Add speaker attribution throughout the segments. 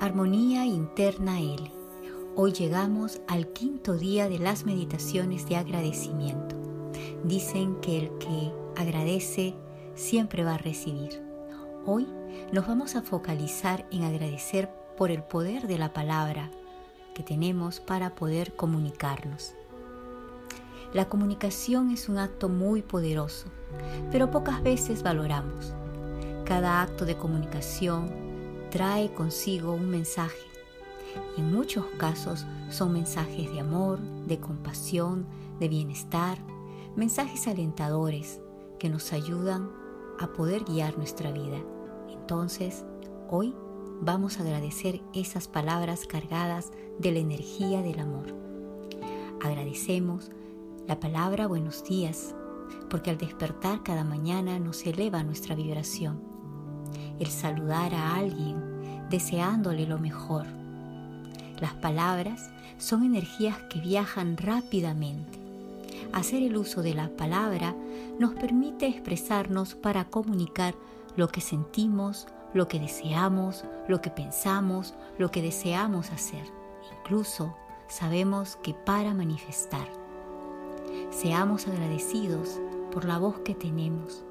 Speaker 1: Armonía Interna L. Hoy llegamos al quinto día de las meditaciones de agradecimiento. Dicen que el que agradece siempre va a recibir. Hoy nos vamos a focalizar en agradecer por el poder de la palabra que tenemos para poder comunicarnos. La comunicación es un acto muy poderoso, pero pocas veces valoramos. Cada acto de comunicación trae consigo un mensaje y en muchos casos son mensajes de amor, de compasión, de bienestar, mensajes alentadores que nos ayudan a poder guiar nuestra vida. Entonces, hoy vamos a agradecer esas palabras cargadas de la energía del amor. Agradecemos la palabra buenos días, porque al despertar cada mañana nos eleva nuestra vibración. El saludar a alguien deseándole lo mejor. Las palabras son energías que viajan rápidamente. Hacer el uso de la palabra nos permite expresarnos para comunicar lo que sentimos, lo que deseamos, lo que pensamos, lo que deseamos hacer. Incluso sabemos que para manifestar. Seamos agradecidos por la voz que tenemos,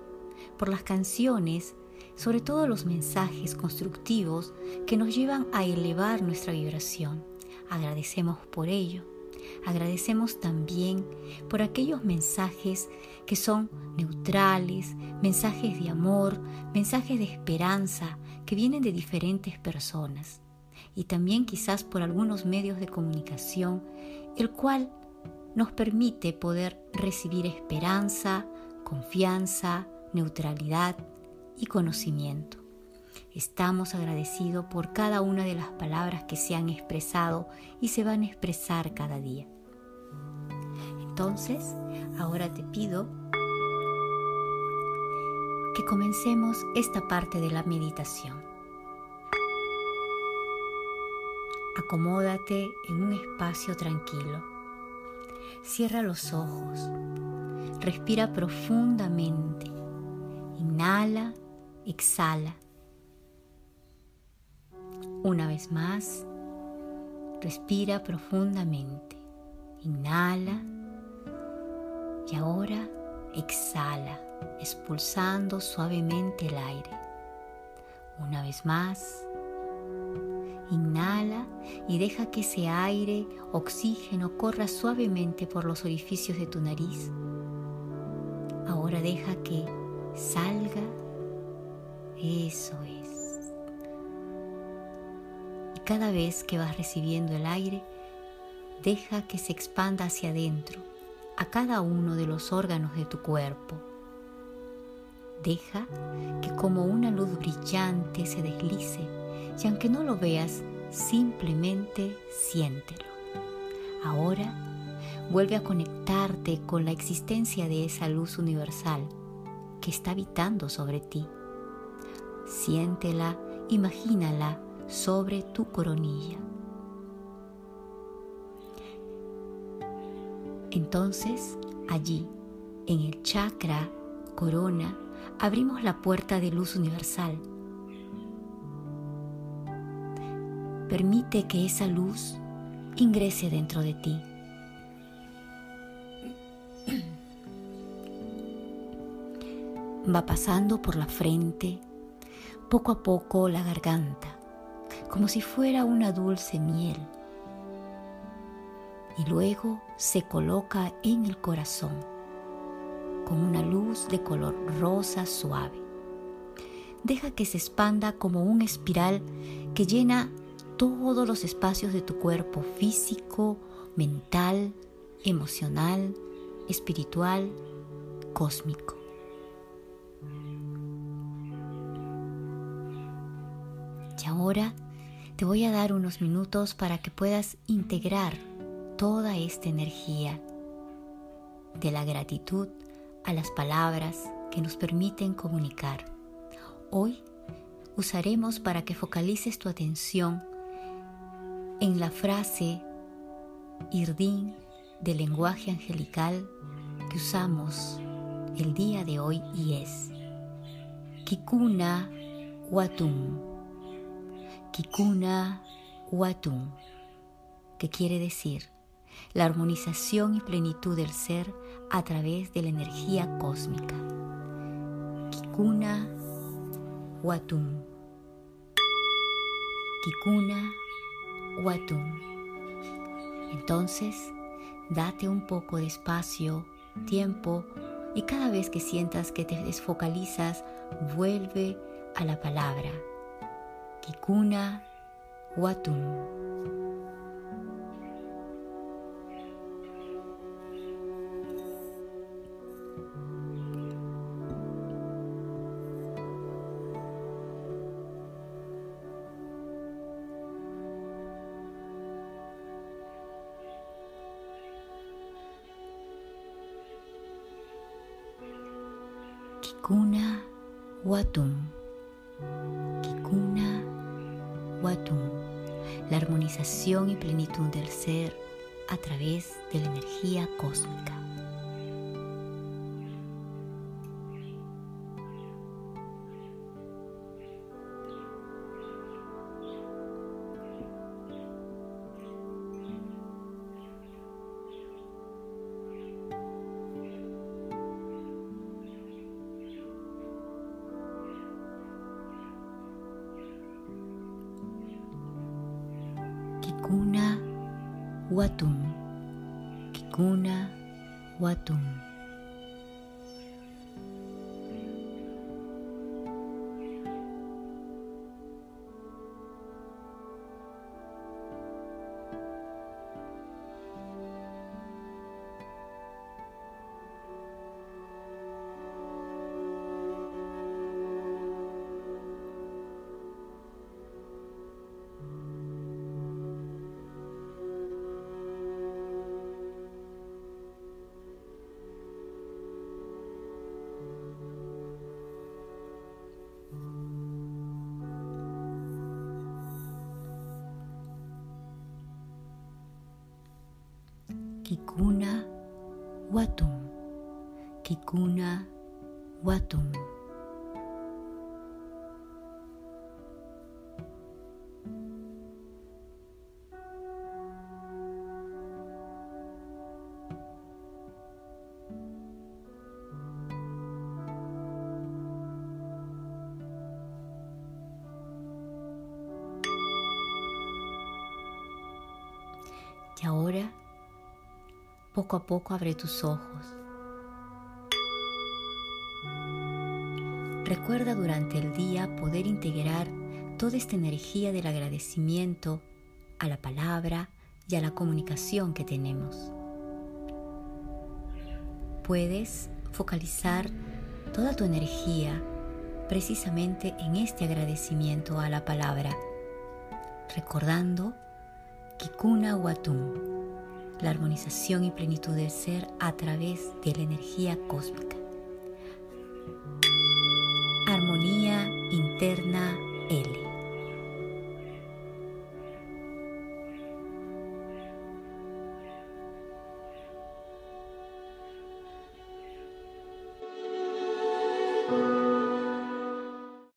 Speaker 1: por las canciones, sobre todo los mensajes constructivos que nos llevan a elevar nuestra vibración. Agradecemos por ello. Agradecemos también por aquellos mensajes que son neutrales, mensajes de amor, mensajes de esperanza que vienen de diferentes personas y también quizás por algunos medios de comunicación, el cual nos permite poder recibir esperanza, confianza, neutralidad y conocimiento. Estamos agradecidos por cada una de las palabras que se han expresado y se van a expresar cada día. Entonces, ahora te pido que comencemos esta parte de la meditación. Acomódate en un espacio tranquilo Cierra los ojos. Respira profundamente. Inhala, exhala. Una vez más, respira profundamente. Inhala y ahora exhala, expulsando suavemente el aire. Una vez más, Inhala y deja que ese aire, oxígeno, corra suavemente por los orificios de tu nariz. Ahora deja que salga. Eso es. Y cada vez que vas recibiendo el aire, deja que se expanda hacia adentro, a cada uno de los órganos de tu cuerpo. Deja que como una luz brillante se deslice y aunque no lo veas, simplemente siéntelo. Ahora vuelve a conectarte con la existencia de esa luz universal que está habitando sobre ti. Siéntela, imagínala sobre tu coronilla. Entonces, allí, en el chakra corona, abrimos la puerta de luz universal Permite que esa luz ingrese dentro de ti. Va pasando por la frente, poco a poco la garganta, como si fuera una dulce miel. Y luego se coloca en el corazón con una luz de color rosa suave. Deja que se expanda como una espiral que llena todos los espacios de tu cuerpo físico, mental, emocional, espiritual, cósmico. Y ahora te voy a dar unos minutos para que puedas integrar toda esta energía de la gratitud a las palabras que nos permiten comunicar. Hoy usaremos para que focalices tu atención en la frase irdín del lenguaje angelical que usamos el día de hoy y es Kikuna Watum. Kikuna Watum, que quiere decir la armonización y plenitud del ser a través de la energía cósmica. Kikuna Watum. Kikuna Watum. Entonces, date un poco de espacio, tiempo y cada vez que sientas que te desfocalizas, vuelve a la palabra. Kikuna Watum. Kikuna Watum. Kikuna Watum. La armonización y plenitud del ser a través de la energía cósmica. Watum. Kikuna Watum. Kikuna Watum. Kikuna Watum. Poco a poco abre tus ojos. Recuerda durante el día poder integrar toda esta energía del agradecimiento a la palabra y a la comunicación que tenemos. Puedes focalizar toda tu energía precisamente en este agradecimiento a la palabra, recordando Kikuna Watum, la armonización y plenitud del ser a través de la energía cósmica. Armonía interna